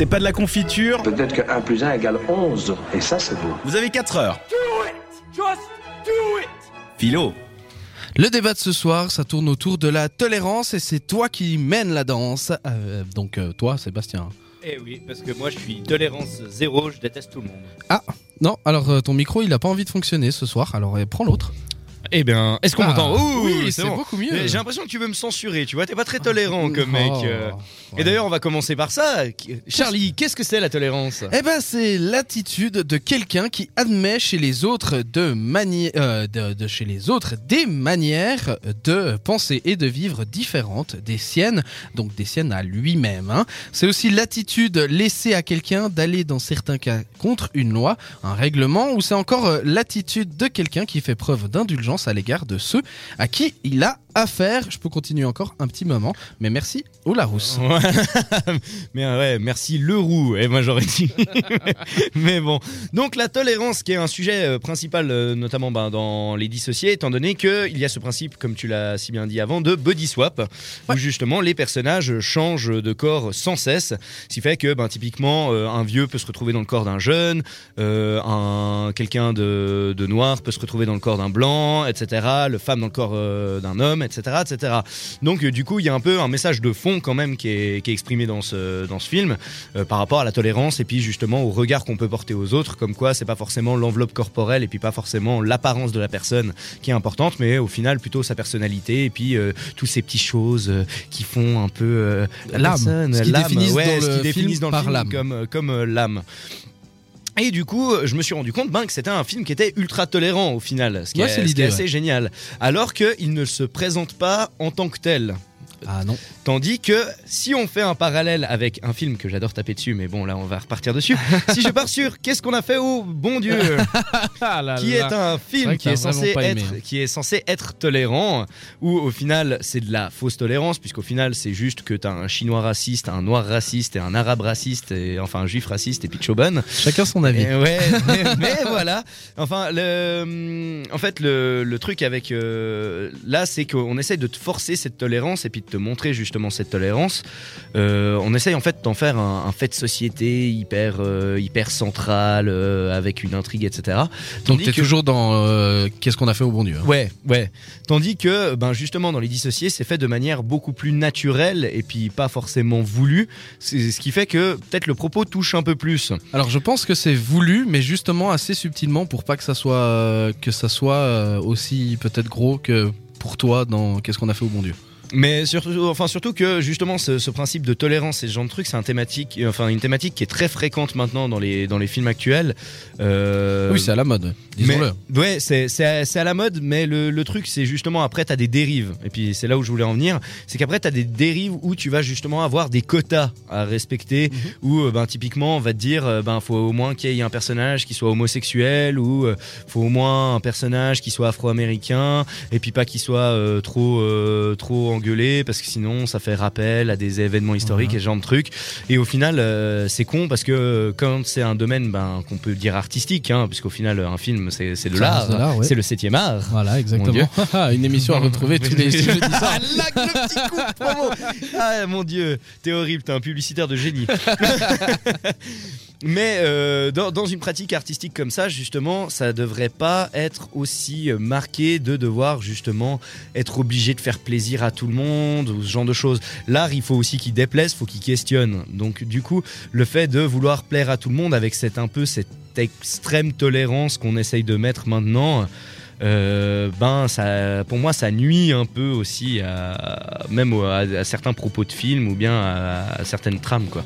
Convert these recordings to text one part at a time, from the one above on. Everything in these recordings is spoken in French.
c'est pas de la confiture. Peut-être que 1 plus 1 égale 11, et ça c'est beau. Vous avez 4 heures. Philo. Le débat de ce soir, ça tourne autour de la tolérance et c'est toi qui mènes la danse. Euh, donc euh, toi, Sébastien. Eh oui, parce que moi je suis tolérance zéro, je déteste tout le monde. Ah, non, alors euh, ton micro, il a pas envie de fonctionner ce soir, alors euh, prends l'autre. Eh bien, est-ce qu'on Ah, m'entend Ouh, oui, c'est bon. beaucoup mieux. Mais J'ai l'impression que tu veux me censurer, tu vois, t'es pas très tolérant comme mec. Oh, euh. ouais. Et d'ailleurs, on va commencer par ça. Charlie, qu'est-ce que c'est la tolérance? Eh ben, c'est l'attitude de quelqu'un qui admet chez les autres de, mani- euh, de, de chez les autres des manières de penser et de vivre différentes des siennes, donc des siennes à lui-même. hein. C'est aussi l'attitude laissée à quelqu'un d'aller dans certains cas contre une loi, un règlement, ou c'est encore euh, l'attitude de quelqu'un qui fait preuve d'indulgence à l'égard de ceux à qui il a affaire. Je peux continuer encore un petit moment, mais merci au Larousse. Ouais. Mais ouais, merci Leroux. Et moi j'aurais dit. Mais bon. Donc la tolérance, qui est un sujet euh, principal, euh, notamment ben, dans les dissociés, étant donné qu'il y a ce principe, comme tu l'as si bien dit avant, de body swap, où justement les personnages changent de corps sans cesse. Ce qui fait que ben, typiquement euh, un vieux peut se retrouver dans le corps d'un jeune, euh, un quelqu'un de, de noir peut se retrouver dans le corps d'un blanc, etc. Le femme dans le corps euh, d'un homme, etc., etc. Donc euh, du coup, il y a un peu un message de fond quand même qui est, qui est exprimé dans ce, dans ce film euh, par rapport à la tolérance et puis justement au regard qu'on peut porter aux autres, comme quoi c'est pas forcément l'enveloppe corporelle et puis pas forcément l'apparence de la personne qui est importante, mais au final plutôt sa personnalité et puis euh, toutes ces petites choses qui font un peu la L'âme. personne, Ce qui l'âme, définissent ouais, dans ce le qui définissent film dans le par film l'âme. comme, comme l'âme. Et du coup, je me suis rendu compte ben, que c'était un film qui était ultra tolérant au final, ce qui Ouais, est, c'est ce qui est assez génial. Alors qu'il ne se présente pas en tant que tel. Ah non. Tandis que si on fait un parallèle avec un film que j'adore taper dessus, mais bon là on va repartir dessus. si je pars sur Qu'est-ce qu'on a fait au bon Dieu qui est un film qui est, censé aimé, hein. qui est censé être tolérant, où au final c'est de la fausse tolérance, puisqu'au final c'est juste que t'as un chinois raciste, un noir raciste et un arabe raciste, et enfin un juif raciste et puis Choban. Chacun son avis. Et ouais, mais, mais voilà. Enfin, le, en fait, le, le truc avec euh, là, c'est qu'on essaye de te forcer cette tolérance et puis de te montrer justement cette tolérance. Euh, on essaye en fait d'en faire un, un fait de société hyper, euh, hyper central euh, avec une intrigue, etc. Donc t'es que- toujours dans qu'est-ce qu'on a fait au bon Dieu. hein? Ouais, ouais. Tandis que, ben justement, dans les dissociés, c'est fait de manière beaucoup plus naturelle et puis pas forcément voulue. C'est ce qui fait que peut-être le propos touche un peu plus. Alors je pense que c'est voulu, mais justement assez subtilement pour pas que ça soit que ça soit aussi peut-être gros que pour toi dans qu'est-ce qu'on a fait au bon Dieu. Mais surtout, enfin surtout que justement ce, ce principe de tolérance et ce genre de truc, c'est un thématique, enfin une thématique qui est très fréquente maintenant dans les dans les films actuels. Euh, oui, c'est à la mode. Disons-le. ouais, c'est c'est à, c'est à la mode, mais le, le truc c'est justement après t'as des dérives. Et puis c'est là où je voulais en venir, c'est qu'après t'as des dérives où tu vas justement avoir des quotas à respecter, où euh, ben typiquement on va te dire euh, ben faut au moins qu'il y ait un personnage qui soit homosexuel ou euh, faut au moins un personnage qui soit afro-américain et puis pas qu'il soit euh, trop euh, trop engueulé parce que sinon ça fait rappel à des événements historiques et ce genre de trucs. Et au final euh, c'est con parce que euh, quand c'est un domaine ben qu'on peut dire artistique, hein, puisqu'au final un film c'est c'est de l'art, l'art, ouais. c'est le septième art. Voilà, exactement. Une émission à retrouver tous les jeudis soirs. Ah, là, le petit coup de promo. Ah mon dieu, t'es horrible, t'es un publicitaire de génie. Mais euh, dans, dans une pratique artistique comme ça, justement, ça devrait pas être aussi marqué de devoir justement être obligé de faire plaisir à tout le monde ou ce genre de choses. L'art, il faut aussi qu'il déplaise, faut qu'il questionne. Donc du coup, le fait de vouloir plaire à tout le monde avec cette un peu cette extrême tolérance qu'on essaye de mettre maintenant. euh, ben ça pour moi ça nuit un peu aussi à même à, certains propos de films ou bien à, certaines trames quoi.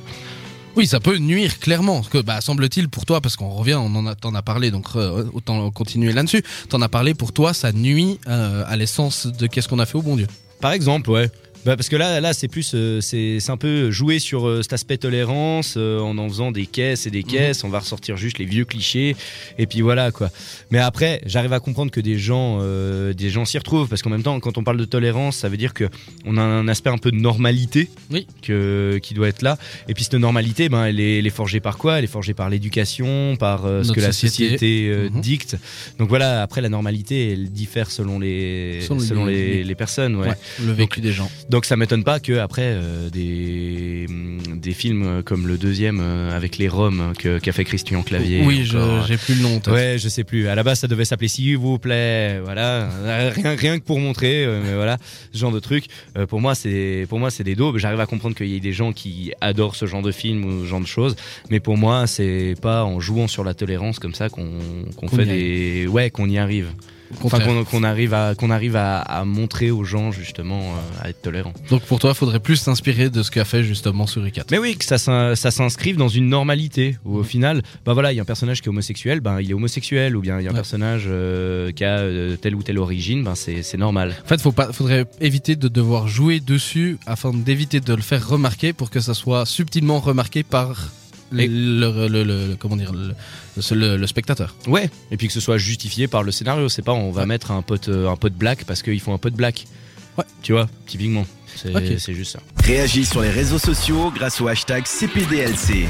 Oui, ça peut nuire clairement. Que bah semble-t-il pour toi, parce qu'on revient, on en a, t'en as parlé, donc autant continuer là-dessus. T'en as parlé pour toi, ça nuit euh, à l'essence de qu'est-ce qu'on a fait au bon Dieu. Par exemple, ouais. Bah parce que là, là, c'est plus, euh, c'est, un peu jouer sur euh, cet aspect tolérance euh, en en faisant des caisses et des caisses. On va ressortir juste les vieux clichés et puis voilà quoi. Mais après, j'arrive à comprendre que des gens, des gens s'y retrouvent parce qu'en même temps, quand on parle de tolérance, ça veut dire que on a un aspect un peu de normalité, Oui. que qui doit être là. Et puis cette normalité, ben, elle est, elle est forgée par quoi? Elle est forgée par l'éducation, par ce que la société. société Mhm. dicte. Donc voilà. Après, la normalité, elle diffère selon les, Selon selon, les- les, personnes. ouais. Ouais, le vécu des gens. Donc ça m'étonne pas que après euh, des mm, des films comme le deuxième euh, avec les Roms que- qu'a fait Christian Clavier. Oui, j'ai plus le nom. Ouais, je sais plus. À la base, ça devait s'appeler S'il vous plaît. Voilà, Euh, rien, rien que pour montrer. euh, mais voilà, ce genre de truc. Euh, pour moi, c'est pour moi, c'est des daubes. J'arrive à comprendre qu'il y ait des gens qui adorent ce genre de film ou ce genre de choses. Mais pour moi, c'est pas en jouant sur la tolérance comme ça qu'on qu'on Qu'on fait des ouais qu'on y arrive. Enfin, qu'on arrive à qu'on arrive à, à montrer aux gens justement euh, à être tolérant. Donc pour toi, il faudrait plus s'inspirer de ce qu'a fait justement Suricat. Mais oui, que ça, ça s'inscrive dans une normalité où au final, bah voilà, il y a un personnage qui est homosexuel, ben il est homosexuel, ou bien il y a un Ouais. personnage euh, qui a euh, telle ou telle origine, ben c'est c'est normal. En fait, faut pas, faudrait éviter de devoir jouer dessus afin d'éviter de le faire remarquer pour que ça soit subtilement remarqué par Et- le- le- le- comment dire le, le- le spectateur. Ouais, et puis que ce soit justifié par le scénario, c'est pas on va mettre un pote euh, un pote black parce qu'ils font un pote black. Ouais. Tu vois, typiquement. C'est juste ça. Réagis sur les réseaux sociaux grâce au hashtag CPDLC.